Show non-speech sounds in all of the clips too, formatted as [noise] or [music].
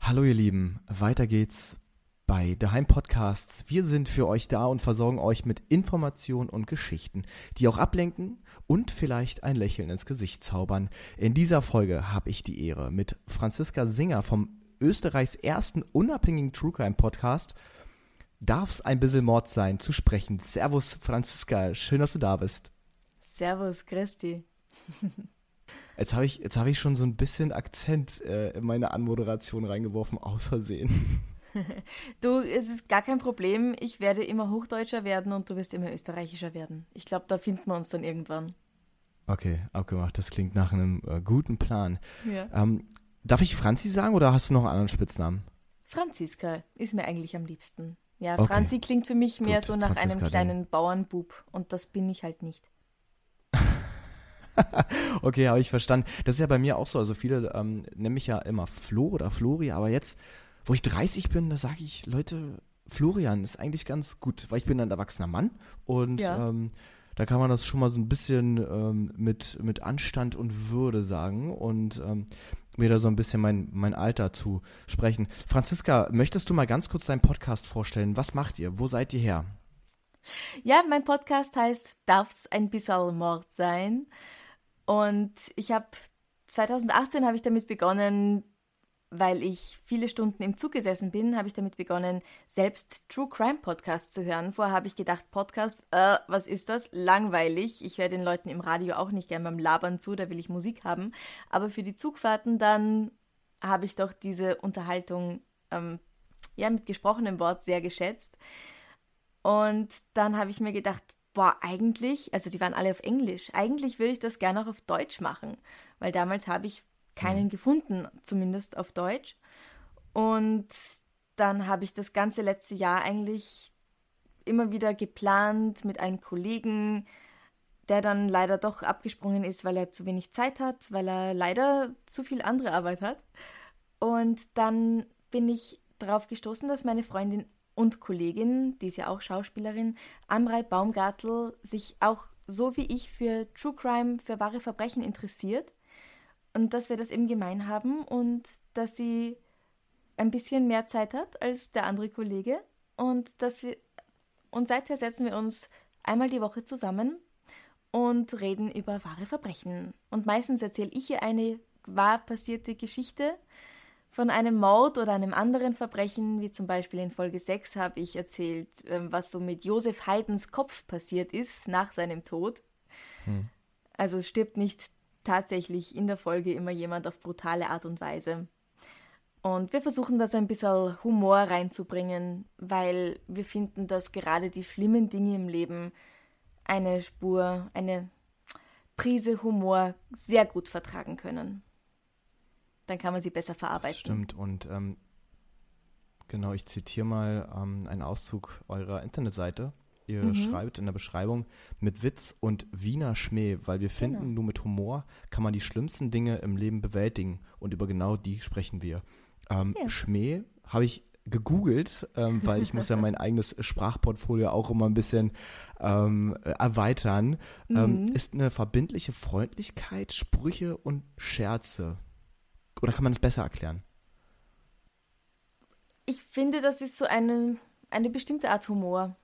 Hallo ihr Lieben, weiter geht's bei Daheim Podcasts. Wir sind für euch da und versorgen euch mit Informationen und Geschichten, die auch ablenken und vielleicht ein Lächeln ins Gesicht zaubern. In dieser Folge habe ich die Ehre, mit Franziska Singer vom Österreichs ersten unabhängigen True Crime Podcast Darf's ein bisschen Mord sein zu sprechen. Servus Franziska, schön, dass du da bist. Servus, Christi. [laughs] Jetzt habe ich, jetzt hab ich schon so ein bisschen Akzent äh, in meine Anmoderation reingeworfen, aus Versehen. [laughs] Du, es ist gar kein Problem. Ich werde immer Hochdeutscher werden und du wirst immer Österreichischer werden. Ich glaube, da finden wir uns dann irgendwann. Okay, abgemacht. Das klingt nach einem äh, guten Plan. Ja. Ähm, darf ich Franzi sagen oder hast du noch einen anderen Spitznamen? Franziska ist mir eigentlich am liebsten. Ja, Okay. Franzi klingt für mich mehr Gut, so nach Franziska einem dann. kleinen Bauernbub und das bin ich halt nicht. [laughs] Okay, habe ich verstanden. Das ist ja bei mir auch so. Also viele ähm, nennen mich ja immer Flo oder Flori, aber jetzt, wo ich 30 bin, da sage ich, Leute, Florian ist eigentlich ganz gut, weil ich bin ein erwachsener Mann und Ja. ähm, da kann man das schon mal so ein bisschen ähm, mit, mit Anstand und Würde sagen und ähm, mir da so ein bisschen mein, mein Alter zu sprechen. Franziska, möchtest du mal ganz kurz deinen Podcast vorstellen? Was macht ihr? Wo seid ihr her? Ja, mein Podcast heißt Darf's ein bisschen Mord sein? Und ich habe 2018 habe ich damit begonnen, weil ich viele Stunden im Zug gesessen bin, habe ich damit begonnen, selbst True Crime Podcasts zu hören. Vorher habe ich gedacht, Podcast, äh, was ist das? Langweilig. Ich höre den Leuten im Radio auch nicht gern beim Labern zu, da will ich Musik haben. Aber für die Zugfahrten dann habe ich doch diese Unterhaltung ähm, ja mit gesprochenem Wort sehr geschätzt. Und dann habe ich mir gedacht, boah, eigentlich, also die waren alle auf Englisch, eigentlich würde ich das gerne auch auf Deutsch machen, weil damals habe ich keinen gefunden, zumindest auf Deutsch. Und dann habe ich das ganze letzte Jahr eigentlich immer wieder geplant mit einem Kollegen, der dann leider doch abgesprungen ist, weil er zu wenig Zeit hat, weil er leider zu viel andere Arbeit hat. Und dann bin ich darauf gestoßen, dass meine Freundin und Kollegin, die ist ja auch Schauspielerin, Amrei Baumgartl, sich auch so wie ich für True Crime, für wahre Verbrechen interessiert. Und dass wir das eben gemein haben und dass sie ein bisschen mehr Zeit hat als der andere Kollege. Und dass wir und seither setzen wir uns einmal die Woche zusammen und reden über wahre Verbrechen. Und meistens erzähle ich ihr eine wahr passierte Geschichte von einem Mord oder einem anderen Verbrechen, wie zum Beispiel in Folge 6 habe ich erzählt, ähm, was so mit Josef Haydns Kopf passiert ist nach seinem Tod. Also es stirbt nicht tatsächlich in der Folge immer jemand auf brutale Art und Weise. Und wir versuchen das ein bisschen Humor reinzubringen, weil wir finden, dass gerade die schlimmen Dinge im Leben eine Spur, eine Prise Humor sehr gut vertragen können. Dann kann man sie besser verarbeiten. Das stimmt. Und ähm, genau, ich zitiere mal ähm, einen Auszug eurer Internetseite. Ihr Mhm. schreibt in der Beschreibung mit Witz und Wiener Schmäh, weil wir finden, Genau. nur mit Humor kann man die schlimmsten Dinge im Leben bewältigen. Und über genau die sprechen wir. Ähm, Ja. Schmäh habe ich gegoogelt, ähm, weil ich muss ja mein eigenes Sprachportfolio auch immer ein bisschen ähm, äh, erweitern. Ähm, Mhm. ist eine verbindliche Freundlichkeit, Sprüche und Scherze. Oder kann man es besser erklären? Ich finde, das ist so eine, eine bestimmte Art Humor.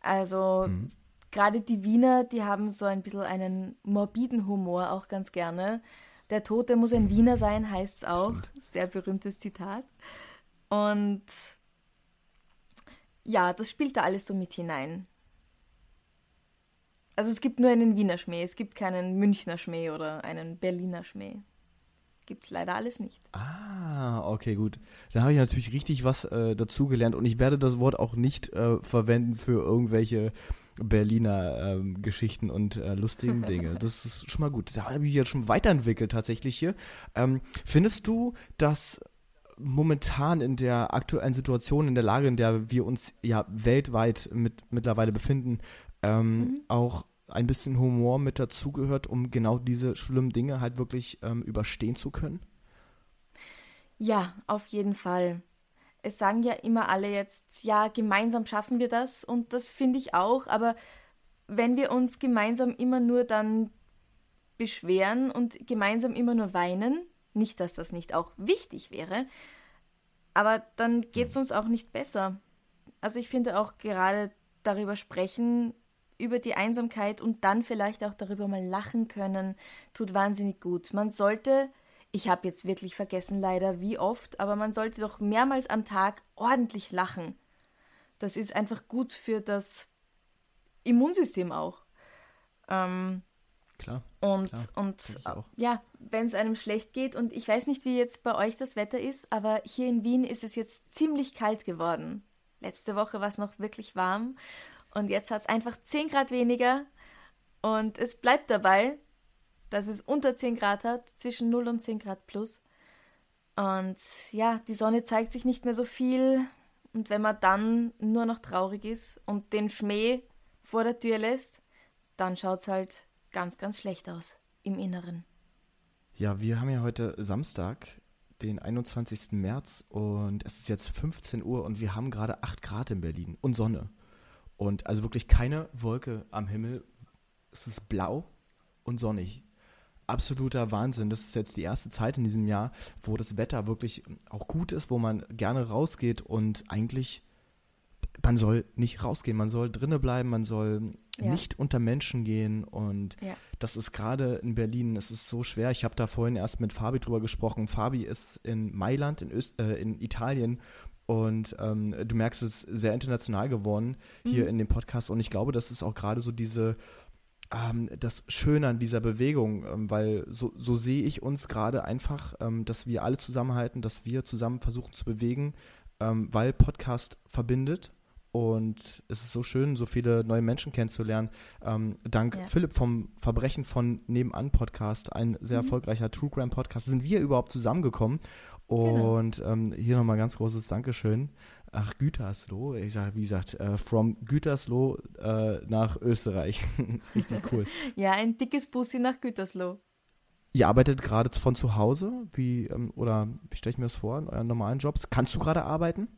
Also Mhm. gerade die Wiener, die haben so ein bisschen einen morbiden Humor auch ganz gerne. Der Tote muss ein Wiener sein, heißt es auch. Sehr berühmtes Zitat. Und ja, das spielt da alles so mit hinein. Also es gibt nur einen Wiener Schmäh, es gibt keinen Münchner Schmäh oder einen Berliner Schmäh. Gibt's leider alles nicht. Ah, okay, gut. Da habe ich natürlich richtig was äh, dazugelernt und ich werde das Wort auch nicht äh, verwenden für irgendwelche Berliner ähm, Geschichten und äh, lustigen [laughs] Dinge. Das ist schon mal gut. Da habe ich jetzt schon weiterentwickelt tatsächlich hier. Ähm, findest du, dass momentan in der aktuellen Situation, in der Lage, in der wir uns ja weltweit mit, mittlerweile befinden, ähm, mhm. auch ein bisschen Humor mit dazugehört, um genau diese schlimmen Dinge halt wirklich ähm, überstehen zu können? Ja, auf jeden Fall. Es sagen ja immer alle jetzt, ja, gemeinsam schaffen wir das und das finde ich auch, aber wenn wir uns gemeinsam immer nur dann beschweren und gemeinsam immer nur weinen, nicht, dass das nicht auch wichtig wäre, aber dann geht es uns auch nicht besser. Also ich finde auch gerade darüber sprechen, über die Einsamkeit und dann vielleicht auch darüber mal lachen können, tut wahnsinnig gut. Man sollte, ich habe jetzt wirklich vergessen leider wie oft, aber man sollte doch mehrmals am Tag ordentlich lachen. Das ist einfach gut für das Immunsystem auch. Ähm, klar. Und, klar, und ja, wenn es einem schlecht geht, und ich weiß nicht, wie jetzt bei euch das Wetter ist, aber hier in Wien ist es jetzt ziemlich kalt geworden. Letzte Woche war es noch wirklich warm und jetzt hat es einfach 10 Grad weniger und es bleibt dabei, dass es unter 10 Grad hat, zwischen 0 und 10 Grad plus. Und ja, die Sonne zeigt sich nicht mehr so viel. Und wenn man dann nur noch traurig ist und den Schmäh vor der Tür lässt, dann schaut es halt ganz, ganz schlecht aus im Inneren. Ja, wir haben ja heute Samstag, den 21. März und es ist jetzt 15 Uhr und wir haben gerade 8 Grad in Berlin und Sonne. Und also wirklich keine Wolke am Himmel. Es ist blau und sonnig. Absoluter Wahnsinn. Das ist jetzt die erste Zeit in diesem Jahr, wo das Wetter wirklich auch gut ist, wo man gerne rausgeht und eigentlich man soll nicht rausgehen, man soll drinnen bleiben, man soll ja. nicht unter Menschen gehen und ja. das ist gerade in Berlin, es ist so schwer. Ich habe da vorhin erst mit Fabi drüber gesprochen. Fabi ist in Mailand, in, Öst äh, in Italien und ähm, du merkst, es ist sehr international geworden hier mhm. in dem Podcast. Und ich glaube, das ist auch gerade so diese, ähm, das Schöne an dieser Bewegung, ähm, weil so, so sehe ich uns gerade einfach, ähm, dass wir alle zusammenhalten, dass wir zusammen versuchen zu bewegen, weil Podcast verbindet. Und es ist so schön, so viele neue Menschen kennenzulernen. Dank ja. Philipp vom Verbrechen von Nebenan Podcast, ein sehr mhm. erfolgreicher True Crime Podcast, sind wir überhaupt zusammengekommen. Genau. Und genau. ähm, hier nochmal ganz großes Dankeschön. Ach, Gütersloh, ich sage, wie gesagt, äh, from Gütersloh äh, nach Österreich. [laughs] Richtig cool. [laughs] ja, ein dickes Bussi nach Gütersloh. Ihr arbeitet gerade von zu Hause, wie, ähm, oder wie stelle ich mir das vor, in euren normalen Jobs? Kannst du gerade arbeiten?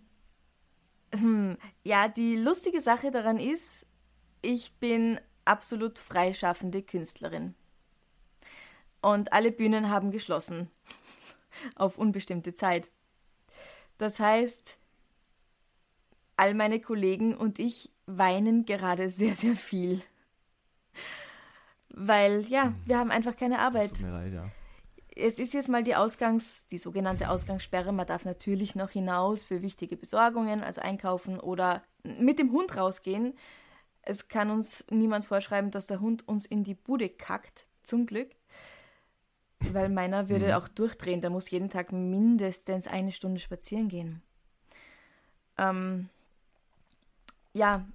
Hm, ja, die lustige Sache daran ist, ich bin absolut freischaffende Künstlerin. Und alle Bühnen haben geschlossen auf unbestimmte Zeit. Das heißt, all meine Kollegen und ich weinen gerade sehr, sehr viel. Weil, ja, hm. wir haben einfach keine Arbeit. Das tut mir leid, ja. Es ist jetzt mal die Ausgangs-, die sogenannte Ausgangssperre. Man darf natürlich noch hinaus für wichtige Besorgungen, also einkaufen oder mit dem Hund rausgehen. Es kann uns niemand vorschreiben, dass der Hund uns in die Bude kackt, zum Glück. Weil meiner würde mhm. auch durchdrehen. Der muss jeden Tag mindestens eine Stunde spazieren gehen. Ähm, ja,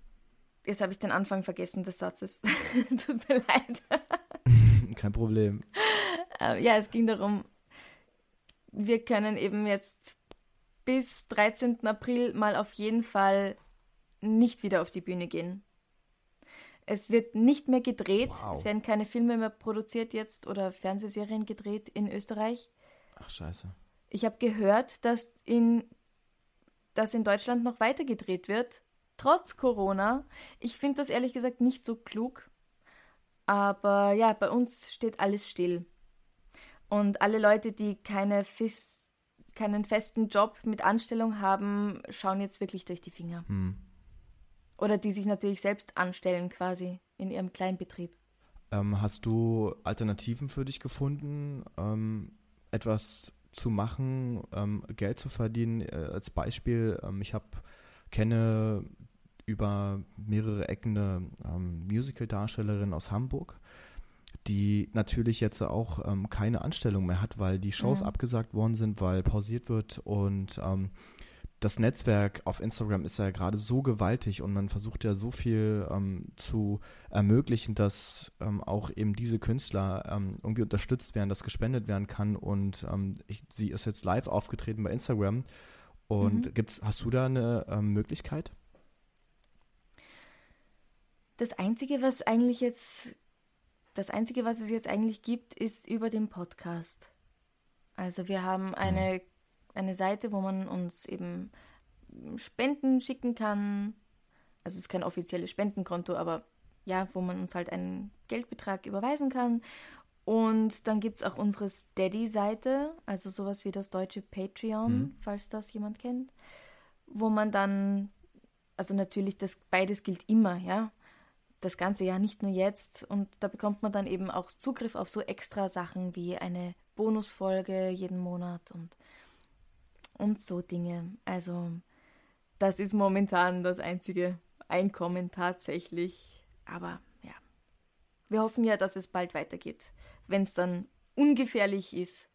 jetzt habe ich den Anfang vergessen des Satzes. [laughs] Tut mir leid. [laughs] Kein Problem. Äh, ja, es ging darum, wir können eben jetzt bis 13. April mal auf jeden Fall nicht wieder auf die Bühne gehen. Es wird nicht mehr gedreht. Wow. Es werden keine Filme mehr produziert jetzt oder Fernsehserien gedreht in Österreich. Ach scheiße. Ich habe gehört, dass in, dass in Deutschland noch weiter gedreht wird, trotz Corona. Ich finde das ehrlich gesagt nicht so klug. Aber ja, bei uns steht alles still. Und alle Leute, die keine fis keinen festen Job mit Anstellung haben, schauen jetzt wirklich durch die Finger. Hm. Oder die sich natürlich selbst anstellen quasi in ihrem Kleinbetrieb. Ähm, hast du Alternativen für dich gefunden, ähm, etwas zu machen, ähm, Geld zu verdienen? Äh, als Beispiel, ähm, ich habe kenne über mehrere Ecken eine ähm, Musical-Darstellerin aus Hamburg, die natürlich jetzt auch ähm, keine Anstellung mehr hat, weil die Shows ja. abgesagt worden sind, weil pausiert wird und das Netzwerk auf Instagram ist ja gerade so gewaltig und man versucht ja so viel ähm, zu ermöglichen, dass ähm, auch eben diese Künstler ähm, irgendwie unterstützt werden, dass gespendet werden kann. Und ähm, ich, sie ist jetzt live aufgetreten bei Instagram. Und mhm. gibt's, hast du da eine ähm, Möglichkeit? Das Einzige, was eigentlich jetzt, das Einzige, was es jetzt eigentlich gibt, ist über den Podcast. Also wir haben eine eine Seite, wo man uns eben Spenden schicken kann. Also es ist kein offizielles Spendenkonto, aber ja, wo man uns halt einen Geldbetrag überweisen kann. Und dann gibt es auch unsere Steady-Seite, also sowas wie das deutsche Patreon, mhm. falls das jemand kennt, wo man dann, also natürlich, das beides gilt immer, ja, das ganze Jahr, nicht nur jetzt. Und da bekommt man dann eben auch Zugriff auf so extra Sachen wie eine Bonusfolge jeden Monat und und so Dinge. Also das ist momentan das einzige Einkommen tatsächlich. Aber ja, wir hoffen ja, dass es bald weitergeht, wenn es dann ungefährlich ist,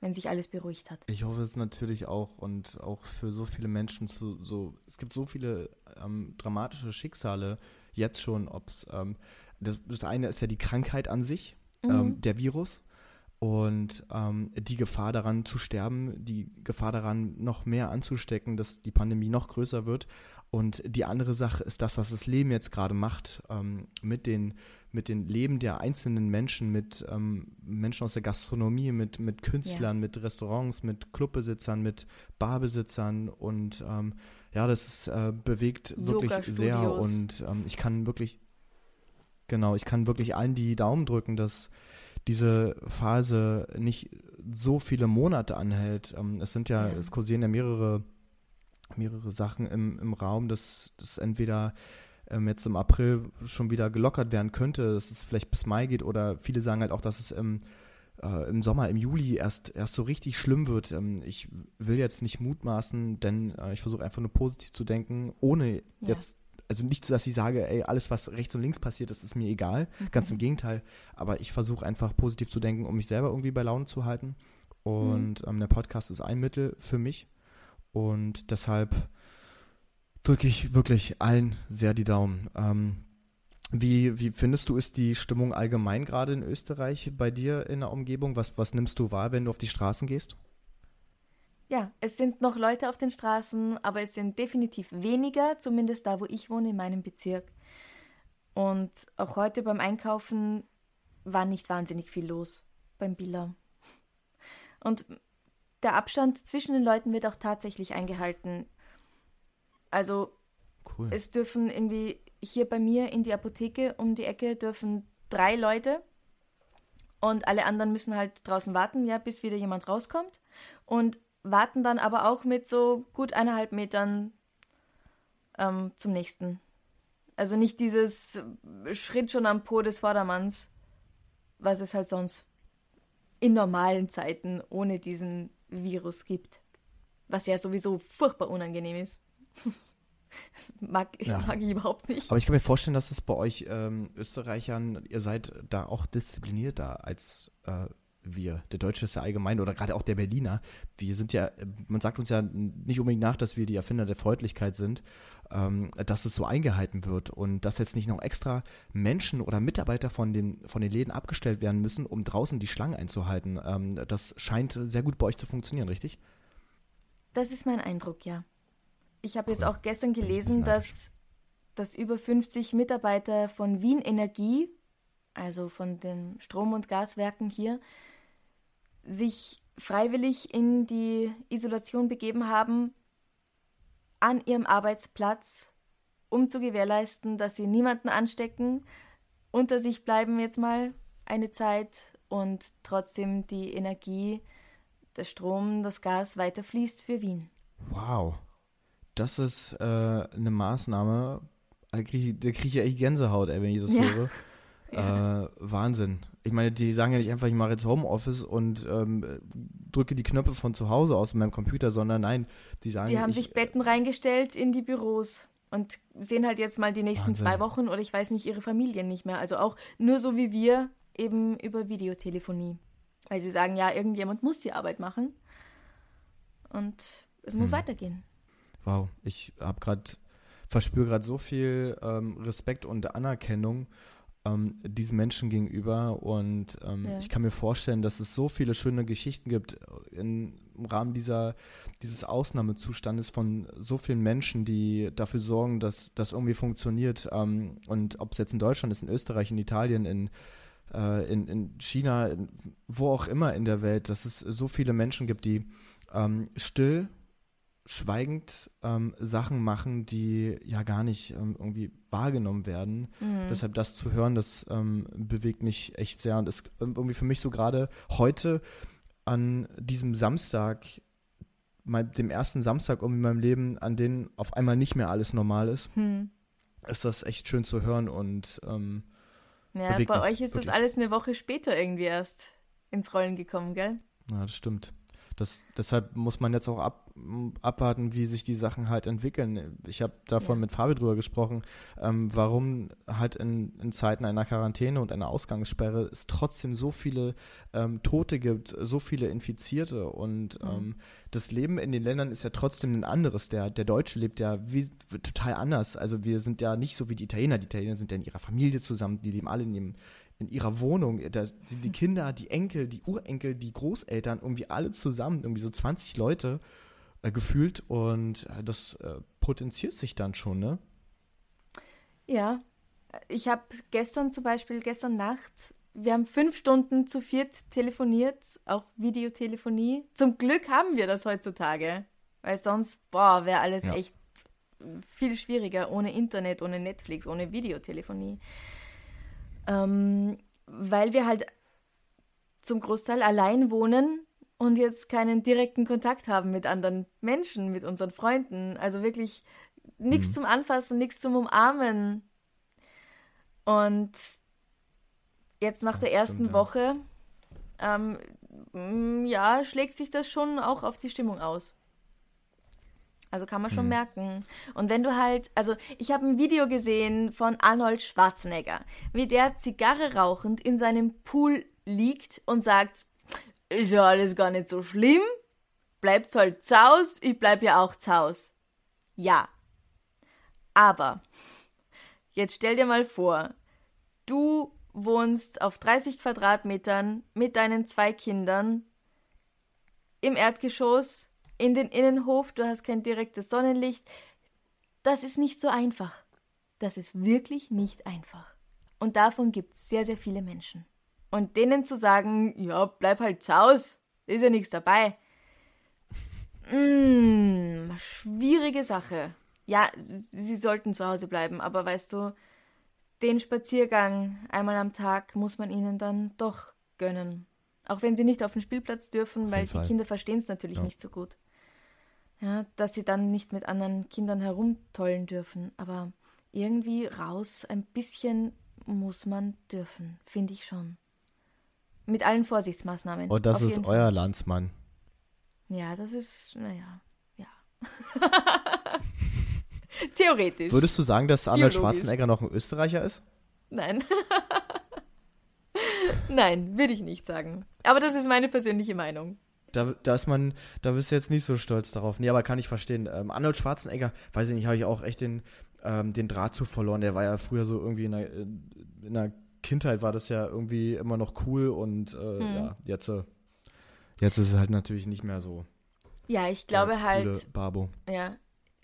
wenn sich alles beruhigt hat. Ich hoffe es natürlich auch und auch für so viele Menschen zu so. Es gibt so viele ähm, dramatische Schicksale jetzt schon, ob es ähm, das, das, eine ist ja die Krankheit an sich, mhm. ähm, der Virus und ähm, die Gefahr daran zu sterben, die Gefahr daran noch mehr anzustecken, dass die Pandemie noch größer wird. Und die andere Sache ist das, was das Leben jetzt gerade macht, ähm, mit, den, mit den Leben der einzelnen Menschen, mit ähm, Menschen aus der Gastronomie, mit, mit Künstlern, ja. mit Restaurants, mit Clubbesitzern, mit Barbesitzern. Und ähm, ja, das ist, äh, bewegt wirklich sehr. Und ähm, ich kann wirklich, genau, ich kann wirklich allen die Daumen drücken, dass diese Phase nicht so viele Monate anhält. Ähm, es sind ja, ja, es kursieren ja mehrere, mehrere Sachen im, im Raum, dass das entweder ähm, jetzt im April schon wieder gelockert werden könnte, dass es vielleicht bis Mai geht oder viele sagen halt auch, dass es im, äh, im Sommer, im Juli erst, erst so richtig schlimm wird. Ähm, ich will jetzt nicht mutmaßen, denn äh, ich versuche einfach nur positiv zu denken, ohne ja. jetzt also nicht so, dass ich sage, ey, alles, was rechts und links passiert, das ist mir egal. Mhm. Ganz im Gegenteil. Aber ich versuche einfach positiv zu denken, um mich selber irgendwie bei Laune zu halten. Und mhm. ähm, der Podcast ist ein Mittel für mich. Und deshalb drücke ich wirklich allen sehr die Daumen. Ähm, wie, wie findest du, ist die Stimmung allgemein gerade in Österreich bei dir in der Umgebung? Was, was nimmst du wahr, wenn du auf die Straßen gehst? Ja, es sind noch Leute auf den Straßen, aber es sind definitiv weniger, zumindest da, wo ich wohne, in meinem Bezirk. Und auch heute beim Einkaufen war nicht wahnsinnig viel los beim Billa. Und der Abstand zwischen den Leuten wird auch tatsächlich eingehalten. Also cool. es dürfen irgendwie hier bei mir in die Apotheke um die Ecke dürfen drei Leute und alle anderen müssen halt draußen warten, ja, bis wieder jemand rauskommt. Und warten dann aber auch mit so gut eineinhalb Metern ähm, zum nächsten. Also nicht dieses Schritt schon am Po des Vordermanns, was es halt sonst in normalen Zeiten ohne diesen Virus gibt. Was ja sowieso furchtbar unangenehm ist. [laughs] Das mag, ja. [laughs] mag ich überhaupt nicht. Aber ich kann mir vorstellen, dass es bei euch ähm, Österreichern, ihr seid da auch disziplinierter als äh, wir, der Deutsche ist ja allgemein oder gerade auch der Berliner, wir sind ja, man sagt uns ja nicht unbedingt nach, dass wir die Erfinder der Freundlichkeit sind, ähm, dass es so eingehalten wird und dass jetzt nicht noch extra Menschen oder Mitarbeiter von den, von den Läden abgestellt werden müssen, um draußen die Schlange einzuhalten. Ähm, das scheint sehr gut bei euch zu funktionieren, richtig? Das ist mein Eindruck, ja. Ich habe jetzt auch gestern gelesen, dass, dass über 50 Mitarbeiter von Wien Energie, also von den Strom- und Gaswerken hier, sich freiwillig in die Isolation begeben haben an ihrem Arbeitsplatz, um zu gewährleisten, dass sie niemanden anstecken, unter sich bleiben jetzt mal eine Zeit und trotzdem die Energie, der Strom, das Gas weiter fließt für Wien. Wow, das ist äh, eine Maßnahme, da kriege ich, krieg ich ja echt Gänsehaut, ey, wenn ich das ja. höre. Ja. Äh, Wahnsinn. Ich meine, die sagen ja nicht einfach, ich mache jetzt Homeoffice und ähm, drücke die Knöpfe von zu Hause aus meinem Computer, sondern nein, die sagen. Die haben ich, sich Betten reingestellt in die Büros und sehen halt jetzt mal die nächsten Wahnsinn. zwei Wochen oder ich weiß nicht, ihre Familien nicht mehr. Also auch nur so wie wir eben über Videotelefonie. Weil sie sagen, ja, irgendjemand muss die Arbeit machen. Und es muss weitergehen. Wow, ich habe gerade, verspüre gerade so viel ähm, Respekt und Anerkennung ähm, diesen Menschen gegenüber und ähm, Ja. ich kann mir vorstellen, dass es so viele schöne Geschichten gibt in, im Rahmen dieser, dieses Ausnahmezustandes von so vielen Menschen, die dafür sorgen, dass das irgendwie funktioniert ähm, und ob es jetzt in Deutschland ist, in Österreich, in Italien, in äh, in, in China, in, wo auch immer in der Welt, dass es so viele Menschen gibt, die ähm, still, schweigend ähm, Sachen machen, die ja gar nicht ähm, irgendwie wahrgenommen werden. Mhm. Deshalb das zu hören, das ähm, bewegt mich echt sehr und ist irgendwie für mich so gerade heute an diesem Samstag, mein, dem ersten Samstag irgendwie in meinem Leben, an dem auf einmal nicht mehr alles normal ist, Hm. ist das echt schön zu hören und ähm, Ja, bei euch ist das wirklich. alles eine Woche später irgendwie erst ins Rollen gekommen, gell? Ja, das stimmt. Das, deshalb muss man jetzt auch ab, abwarten, wie sich die Sachen halt entwickeln. Ich habe davon Ja. mit Fabi drüber gesprochen, ähm, warum halt in, in Zeiten einer Quarantäne und einer Ausgangssperre es trotzdem so viele ähm, Tote gibt, so viele Infizierte und Mhm. ähm, das Leben in den Ländern ist ja trotzdem ein anderes. Der, der Deutsche lebt ja wie, total anders. Also wir sind ja nicht so wie die Italiener. Die Italiener sind ja in ihrer Familie zusammen, die leben alle in ihrem in ihrer Wohnung, da, die, Kinder, die Enkel, die Urenkel, die Großeltern, irgendwie alle zusammen, irgendwie so 20 Leute äh, gefühlt und äh, das äh, potenziert sich dann schon, ne? Ja, ich habe gestern zum Beispiel, gestern Nacht, wir haben fünf Stunden zu viert telefoniert, auch Videotelefonie. Zum Glück haben wir das heutzutage, weil sonst, boah, wäre alles Ja. echt viel schwieriger ohne Internet, ohne Netflix, ohne Videotelefonie. Ähm, weil wir halt zum Großteil allein wohnen und jetzt keinen direkten Kontakt haben mit anderen Menschen, mit unseren Freunden. Also wirklich nichts Mhm. zum Anfassen, nichts zum Umarmen. Und jetzt nach Ja, der das ersten stimmt. Woche, ähm, ja, schlägt sich das schon auch auf die Stimmung aus. Also kann man schon Mhm. merken. Und wenn du halt, also ich habe ein Video gesehen von Arnold Schwarzenegger, wie der Zigarre rauchend in seinem Pool liegt und sagt, ist ja alles gar nicht so schlimm, bleibt's halt zu Haus, ich bleib ja auch zu Haus. Ja. Aber, jetzt stell dir mal vor, du wohnst auf 30 Quadratmetern mit deinen zwei Kindern im Erdgeschoss, in den Innenhof, du hast kein direktes Sonnenlicht. Das ist nicht so einfach. Das ist wirklich nicht einfach. Und davon gibt es sehr, sehr viele Menschen. Und denen zu sagen, ja, bleib halt zu Haus, ist ja nichts dabei. Mm, schwierige Sache. Ja, sie sollten zu Hause bleiben, aber weißt du, den Spaziergang einmal am Tag muss man ihnen dann doch gönnen. Auch wenn sie nicht auf den Spielplatz dürfen, Auf weil die Fall. Kinder verstehen es natürlich Ja. nicht so gut. Ja, dass sie dann nicht mit anderen Kindern herumtollen dürfen. Aber irgendwie raus, ein bisschen muss man dürfen, finde ich schon. Mit allen Vorsichtsmaßnahmen. Oh, das ist euer Fall. Landsmann. Ja, das ist, naja, ja. [laughs] Theoretisch. Würdest du sagen, dass Arnold Biologisch. Schwarzenegger noch ein Österreicher ist? Nein. [laughs] Nein, würde ich nicht sagen. Aber das ist meine persönliche Meinung. Da, da ist man, da bist du jetzt nicht so stolz darauf. Nee, aber kann ich verstehen. Ähm, Arnold Schwarzenegger, weiß ich nicht, habe ich auch echt den, ähm, den Draht zu verloren. Der war ja früher so irgendwie in der, in der Kindheit war das ja irgendwie immer noch cool und äh, Hm. ja, jetzt, äh, jetzt ist es halt natürlich nicht mehr so. Ja, ich glaube der halt, Babo. ja,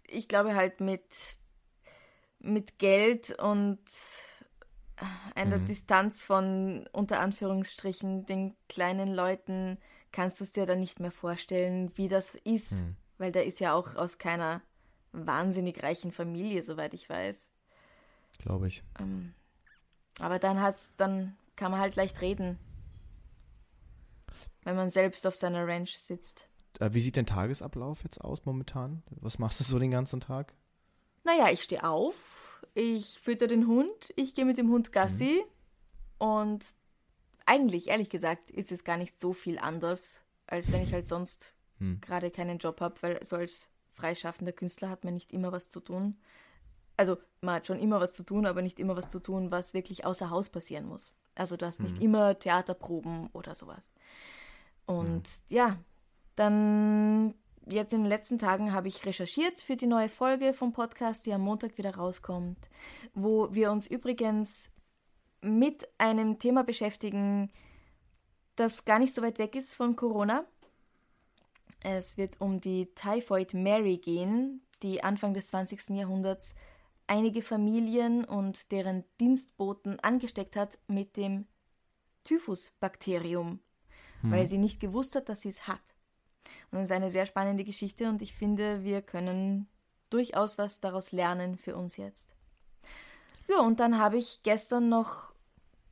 ich glaube halt mit, mit Geld und einer Mhm. Distanz von unter Anführungsstrichen den kleinen Leuten kannst du es dir dann nicht mehr vorstellen, wie das ist, Mhm. weil der ist ja auch aus keiner wahnsinnig reichen Familie, soweit ich weiß. Glaube ich. Ähm, aber dann hat's, dann kann man halt leicht reden, wenn man selbst auf seiner Ranch sitzt. Äh, wie sieht dein Tagesablauf jetzt aus momentan? Was machst du so den ganzen Tag? Naja, ich stehe auf, ich fütter den Hund, ich gehe mit dem Hund Gassi und eigentlich, ehrlich gesagt, ist es gar nicht so viel anders, als wenn ich halt sonst Hm. gerade keinen Job habe, weil so als freischaffender Künstler hat man nicht immer was zu tun. Also man hat schon immer was zu tun, aber nicht immer was zu tun, was wirklich außer Haus passieren muss. Also du hast nicht immer Theaterproben oder sowas. Und ja, dann jetzt in den letzten Tagen habe ich recherchiert für die neue Folge vom Podcast, die am Montag wieder rauskommt, wo wir uns übrigens mit einem Thema beschäftigen, das gar nicht so weit weg ist von Corona. Es wird um die Typhoid Mary gehen, die Anfang des 20. Jahrhunderts einige Familien und deren Dienstboten angesteckt hat mit dem Typhusbakterium, hm. weil sie nicht gewusst hat, dass sie es hat. Und es ist eine sehr spannende Geschichte und ich finde, wir können durchaus was daraus lernen für uns jetzt. Ja, und dann habe ich gestern noch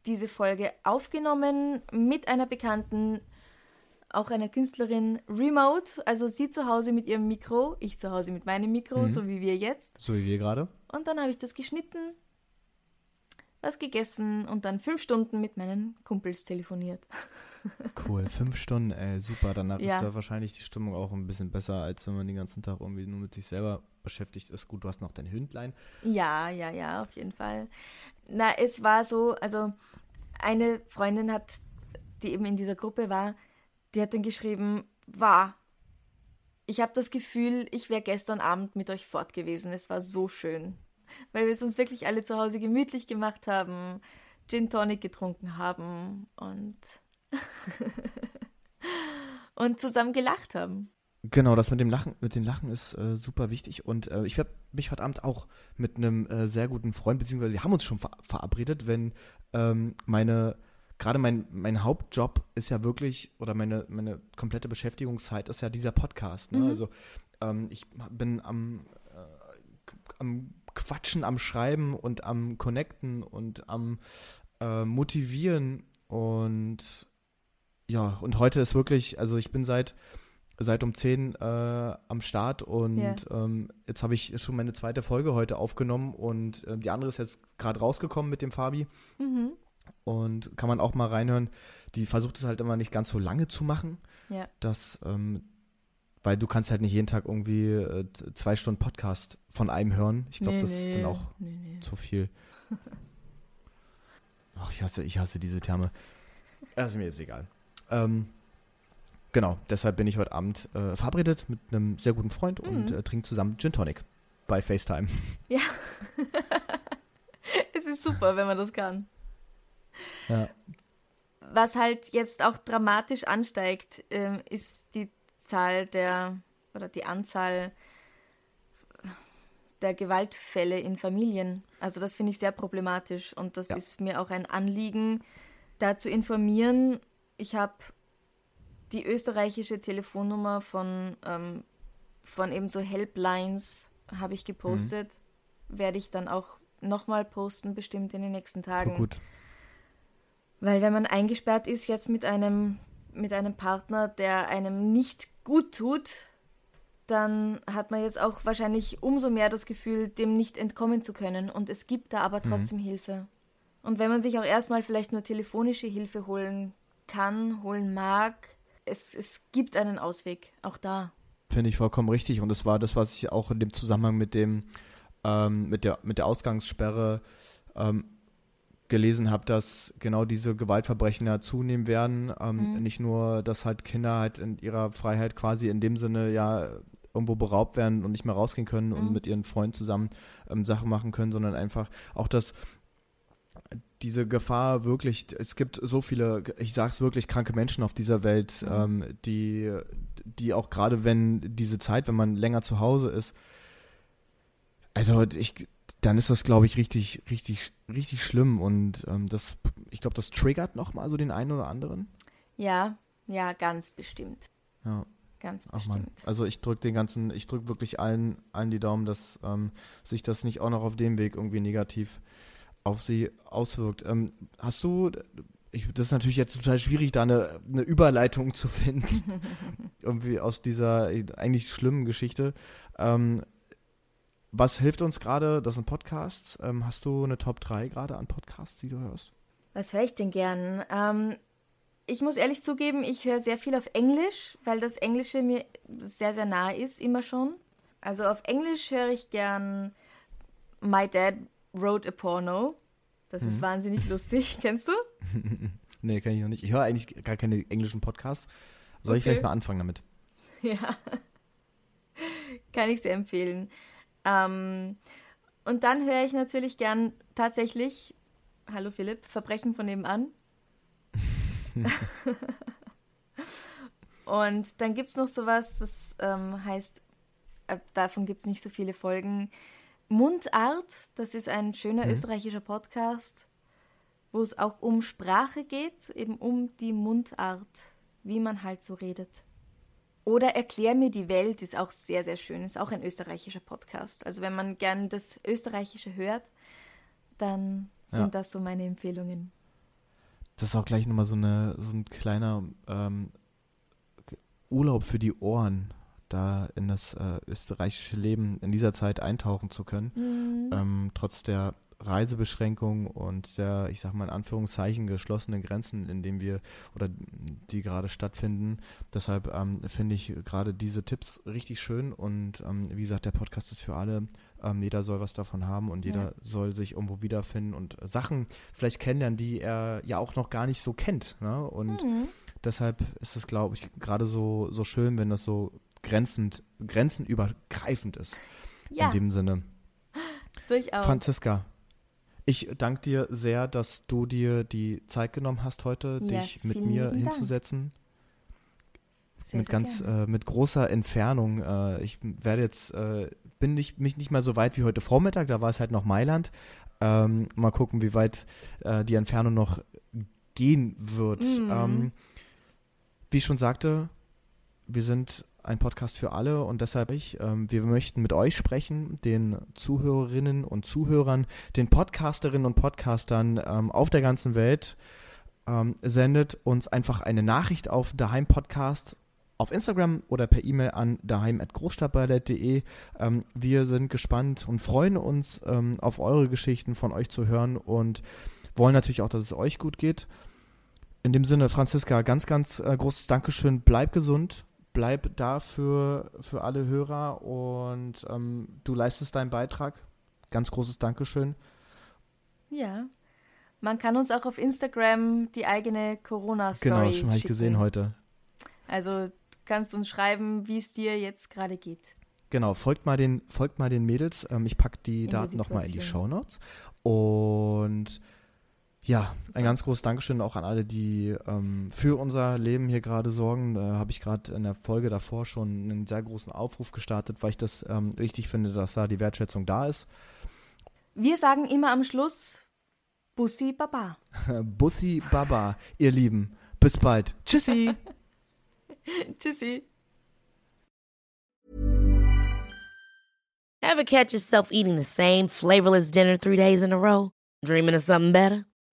diese Folge aufgenommen mit einer Bekannten, auch einer Künstlerin, remote, also sie zu Hause mit ihrem Mikro, ich zu Hause mit meinem Mikro, mhm. so wie wir jetzt. So wie wir gerade. Und dann habe ich das geschnitten, was gegessen und dann fünf Stunden mit meinen Kumpels telefoniert. [laughs] Cool, fünf Stunden, ey, super. Danach ja. ist da wahrscheinlich die Stimmung auch ein bisschen besser, als wenn man den ganzen Tag irgendwie nur mit sich selber beschäftigt ist. Gut, du hast noch dein Hündlein. Ja, ja, ja, auf jeden Fall. Na, es war so, also eine Freundin hat, die eben in dieser Gruppe war, die hat dann geschrieben, war, ich habe das Gefühl, ich wäre gestern Abend mit euch fort gewesen. Es war so schön weil wir es uns wirklich alle zu Hause gemütlich gemacht haben, Gin Tonic getrunken haben und, [laughs] und zusammen gelacht haben. Genau, das mit dem Lachen, mit dem Lachen ist äh, super wichtig. Und äh, ich werde mich heute Abend auch mit einem äh, sehr guten Freund, beziehungsweise wir haben uns schon ver verabredet, wenn ähm, meine, gerade mein, mein Hauptjob ist ja wirklich, oder meine, meine komplette Beschäftigungszeit ist ja dieser Podcast. Ne? Mhm. Also ähm, ich bin am, äh, am Quatschen, am Schreiben und am Connecten und am äh, Motivieren. Und ja, und heute ist wirklich, also ich bin seit seit um 10 äh, am Start und yeah. ähm, jetzt habe ich schon meine zweite Folge heute aufgenommen und äh, die andere ist jetzt gerade rausgekommen mit dem Fabi. Mhm. Und kann man auch mal reinhören. Die versucht es halt immer nicht ganz so lange zu machen. Ja. Dass ähm, weil du kannst halt nicht jeden Tag irgendwie äh, zwei Stunden Podcast von einem hören. Ich glaube, nee, das nee, ist dann auch nee, zu viel. [laughs] Ach, ich hasse, ich hasse diese Terme. Das ist mir jetzt egal. Ähm, genau, deshalb bin ich heute Abend äh, verabredet mit einem sehr guten Freund mhm. und äh, trinke zusammen Gin Tonic bei FaceTime. Ja. [laughs] es ist super, wenn man das kann. Ja. Was halt jetzt auch dramatisch ansteigt, ähm, ist die Zahl der oder die Anzahl der Gewaltfälle in Familien. Also das finde ich sehr problematisch und das ja. ist mir auch ein Anliegen, da zu informieren. Ich habe die österreichische Telefonnummer von, ähm, von eben so Helplines habe ich gepostet. Mhm. Werde ich dann auch nochmal posten, bestimmt in den nächsten Tagen. So gut. Weil wenn man eingesperrt ist jetzt mit einem, mit einem Partner, der einem nicht gut tut, dann hat man jetzt auch wahrscheinlich umso mehr das Gefühl, dem nicht entkommen zu können. Und es gibt da aber mhm. trotzdem mhm. Hilfe. Und wenn man sich auch erstmal vielleicht nur telefonische Hilfe holen kann, holen mag, es, es gibt einen Ausweg, auch da. Finde ich vollkommen richtig. Und das war das, was ich auch in dem Zusammenhang mit dem, ähm, mit der, mit der Ausgangssperre ähm, gelesen habe, dass genau diese Gewaltverbrechen ja zunehmen werden. Ähm, mhm. Nicht nur, dass halt Kinder halt in ihrer Freiheit quasi in dem Sinne ja irgendwo beraubt werden und nicht mehr rausgehen können mhm. und mit ihren Freunden zusammen ähm, Sachen machen können, sondern einfach auch, dass diese Gefahr wirklich, es gibt so viele, ich sage es wirklich, kranke Menschen auf dieser Welt, mhm. ähm, die, die auch gerade wenn diese Zeit, wenn man länger zu Hause ist, also ich, dann ist das, glaube ich, richtig, richtig, richtig schlimm und ähm, das, ich glaube, das triggert nochmal so den einen oder anderen. Ja, ja, ganz bestimmt. Ja. Ganz Ach bestimmt. Mann. Also ich drücke den ganzen, ich drücke wirklich allen, allen die Daumen, dass ähm, sich das nicht auch noch auf dem Weg irgendwie negativ auf sie auswirkt. Ähm, hast du, ich, das ist natürlich jetzt total schwierig, da eine, eine Überleitung zu finden, [laughs] irgendwie aus dieser eigentlich schlimmen Geschichte. Ähm, was hilft uns gerade? Das sind Podcasts. Ähm, hast du eine Top 3 gerade an Podcasts, die du hörst? Was höre ich denn gern? Ähm, ich muss ehrlich zugeben, ich höre sehr viel auf Englisch, weil das Englische mir sehr, sehr nahe ist, immer schon. Also auf Englisch höre ich gern My Dad Wrote a Porno. Das ist mhm. wahnsinnig lustig. [laughs] Kennst du? [laughs] nee, kenne ich noch nicht. Ich höre eigentlich gar keine englischen Podcasts. Soll okay. ich vielleicht mal anfangen damit? [laughs] Ja. Kann ich sehr empfehlen. Ähm, und dann höre ich natürlich gern tatsächlich, hallo Philipp, Verbrechen von nebenan. [laughs] und dann gibt es noch sowas, das ähm, heißt, äh, davon gibt es nicht so viele Folgen. Mundart, das ist ein schöner mhm. österreichischer Podcast, wo es auch um Sprache geht, eben um die Mundart, wie man halt so redet. Oder Erklär mir die Welt ist auch sehr, sehr schön. Ist auch ein österreichischer Podcast. Also wenn man gern das Österreichische hört, dann sind ja. das so meine Empfehlungen. Das ist auch gleich nochmal so, eine, so ein kleiner ähm, Urlaub für die Ohren, da in das äh, österreichische Leben in dieser Zeit eintauchen zu können. Mhm. Ähm, trotz der Reisebeschränkungen und der, ich sag mal in Anführungszeichen, geschlossenen Grenzen, in denen wir oder die gerade stattfinden. Deshalb ähm, finde ich gerade diese Tipps richtig schön und ähm, wie gesagt, der Podcast ist für alle. Ähm, jeder soll was davon haben und jeder ja. soll sich irgendwo wiederfinden und Sachen vielleicht kennenlernen, die er ja auch noch gar nicht so kennt. Ne? Und mhm. deshalb ist es, glaube ich, gerade so, so schön, wenn das so grenzend, grenzenübergreifend ist. Ja. In dem Sinne. Durchaus. Franziska, ich danke dir sehr, dass du dir die Zeit genommen hast, heute ja, dich mit mir hinzusetzen. Sehr, mit sehr ganz äh, mit großer Entfernung. Äh, ich werde jetzt äh, bin nicht mich nicht mal so weit wie heute Vormittag. Da war es halt noch Mailand. Ähm, mal gucken, wie weit äh, die Entfernung noch gehen wird. Mhm. Ähm, wie ich schon sagte, wir sind ein Podcast für alle und deshalb ich, ähm, wir möchten mit euch sprechen, den Zuhörerinnen und Zuhörern, den Podcasterinnen und Podcastern ähm, auf der ganzen Welt. Ähm, sendet uns einfach eine Nachricht auf Daheim Podcast auf Instagram oder per E-Mail an daheim.großstadtballett.de. Ähm, wir sind gespannt und freuen uns ähm, auf eure Geschichten von euch zu hören und wollen natürlich auch, dass es euch gut geht. In dem Sinne, Franziska, ganz, ganz äh, großes Dankeschön. Bleib gesund bleib da für, für alle Hörer und ähm, du leistest deinen Beitrag. Ganz großes Dankeschön. Ja. Man kann uns auch auf Instagram die eigene Corona-Story Genau, schon habe ich gesehen heute. Also du kannst uns schreiben, wie es dir jetzt gerade geht. Genau, folgt mal den, folgt mal den Mädels. Ähm, ich packe die in Daten nochmal in die Show Notes. Und ja, Super. ein ganz großes Dankeschön auch an alle, die ähm, für unser Leben hier gerade sorgen. Da habe ich gerade in der Folge davor schon einen sehr großen Aufruf gestartet, weil ich das ähm, wichtig finde, dass da die Wertschätzung da ist. Wir sagen immer am Schluss Bussi Baba. [laughs] Bussi Baba, ihr Lieben. Bis bald. Tschüssi. [laughs] Tschüssi. Ever catch yourself eating the same flavorless dinner three days in a row? Dreaming of something better?